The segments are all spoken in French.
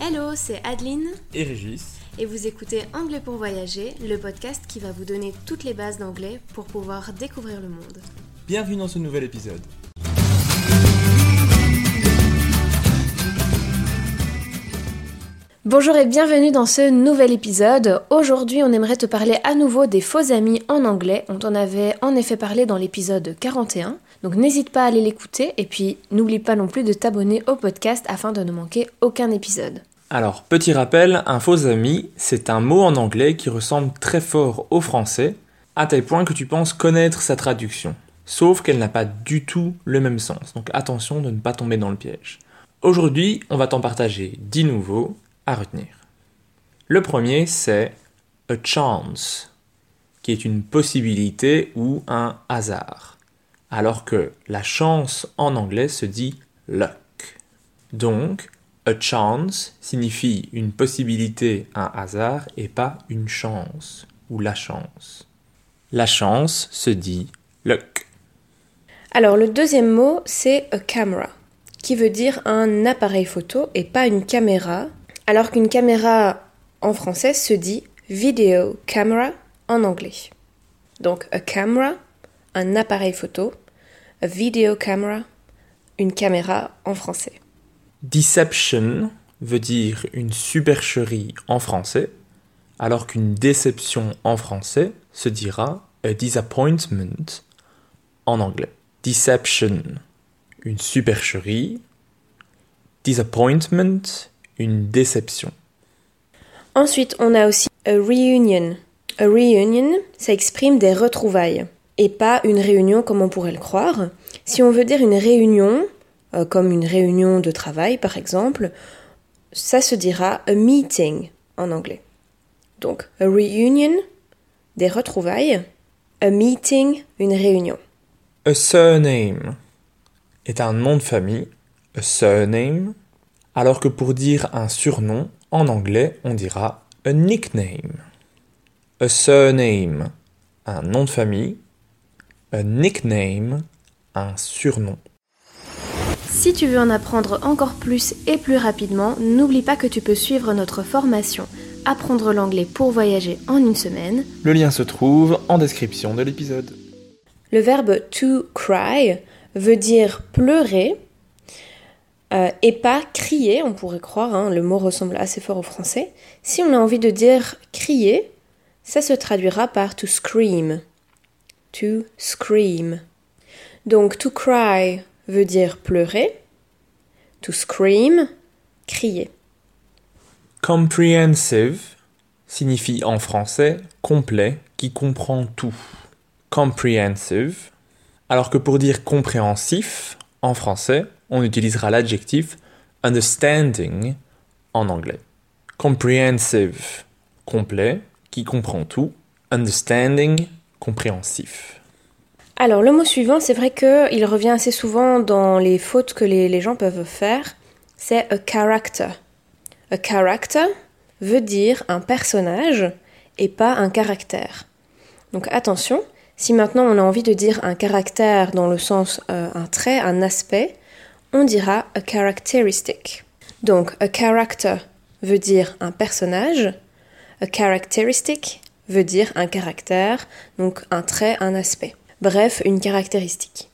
Hello, c'est Adeline et Régis. et vous écoutez Anglais pour voyager, le podcast qui va vous donner toutes les bases d'anglais pour pouvoir découvrir le monde. Bienvenue dans ce nouvel épisode. Bonjour et bienvenue dans ce nouvel épisode. Aujourd'hui, on aimerait te parler à nouveau des faux amis en anglais. On t'en avait en effet parlé dans l'épisode 41. Donc n'hésite pas à aller l'écouter et puis n'oublie pas non plus de t'abonner au podcast afin de ne manquer aucun épisode. Alors, petit rappel, un faux ami, c'est un mot en anglais qui ressemble très fort au français, à tel point que tu penses connaître sa traduction. Sauf qu'elle n'a pas du tout le même sens, donc attention de ne pas tomber dans le piège. Aujourd'hui, on va t'en partager 10 nouveaux à retenir. Le premier, c'est a chance, qui est une possibilité ou un hasard, alors que la chance en anglais se dit luck. Donc, a chance signifie une possibilité, un hasard, et pas une chance ou la chance. La chance se dit luck. Alors le deuxième mot, c'est a camera, qui veut dire un appareil photo et pas une caméra, alors qu'une caméra en français se dit video camera en anglais. Donc a camera, un appareil photo, a video camera, une caméra en français. Deception veut dire une supercherie en français, alors qu'une déception en français se dira a disappointment en anglais. Deception, une supercherie. Disappointment, une déception. Ensuite, on a aussi a reunion. A reunion, ça exprime des retrouvailles et pas une réunion comme on pourrait le croire. Si on veut dire une réunion, euh, comme une réunion de travail par exemple, ça se dira a meeting en anglais. Donc, a reunion, des retrouvailles, a meeting, une réunion. A surname est un nom de famille, a surname, alors que pour dire un surnom, en anglais, on dira a nickname. A surname, un nom de famille, a nickname, un surnom. Si tu veux en apprendre encore plus et plus rapidement, n'oublie pas que tu peux suivre notre formation Apprendre l'anglais pour voyager en une semaine. Le lien se trouve en description de l'épisode. Le verbe to cry veut dire pleurer euh, et pas crier, on pourrait croire, hein, le mot ressemble assez fort au français. Si on a envie de dire crier, ça se traduira par to scream. To scream. Donc to cry veut dire pleurer, to scream, crier. Comprehensive signifie en français complet, qui comprend tout. Comprehensive. Alors que pour dire compréhensif, en français, on utilisera l'adjectif understanding en anglais. Comprehensive, complet, qui comprend tout. Understanding, compréhensif. Alors le mot suivant, c'est vrai qu'il revient assez souvent dans les fautes que les, gens peuvent faire, c'est a character. A character veut dire un personnage et pas un caractère. Donc attention, si maintenant on a envie de dire un caractère dans le sens euh, un trait, un aspect, on dira a characteristic. Donc a character veut dire un personnage, a characteristic veut dire un caractère, donc un trait, un aspect. Bref, une caractéristique.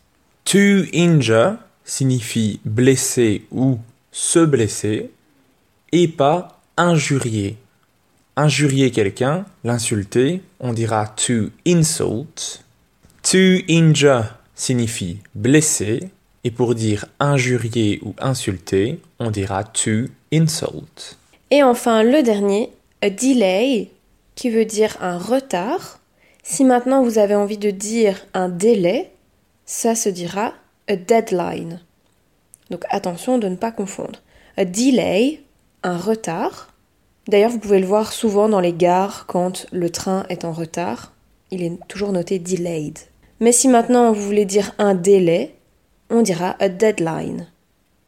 To injure signifie blesser ou se blesser et pas injurier. Injurier quelqu'un, l'insulter, on dira to insult. To injure signifie blesser et pour dire injurier ou insulter, on dira to insult. Et enfin, le dernier, a delay, qui veut dire un retard. Si maintenant vous avez envie de dire un délai, ça se dira a deadline. Donc attention de ne pas confondre. A delay, un retard. D'ailleurs, vous pouvez le voir souvent dans les gares quand le train est en retard. Il est toujours noté delayed. Mais si maintenant vous voulez dire un délai, on dira a deadline.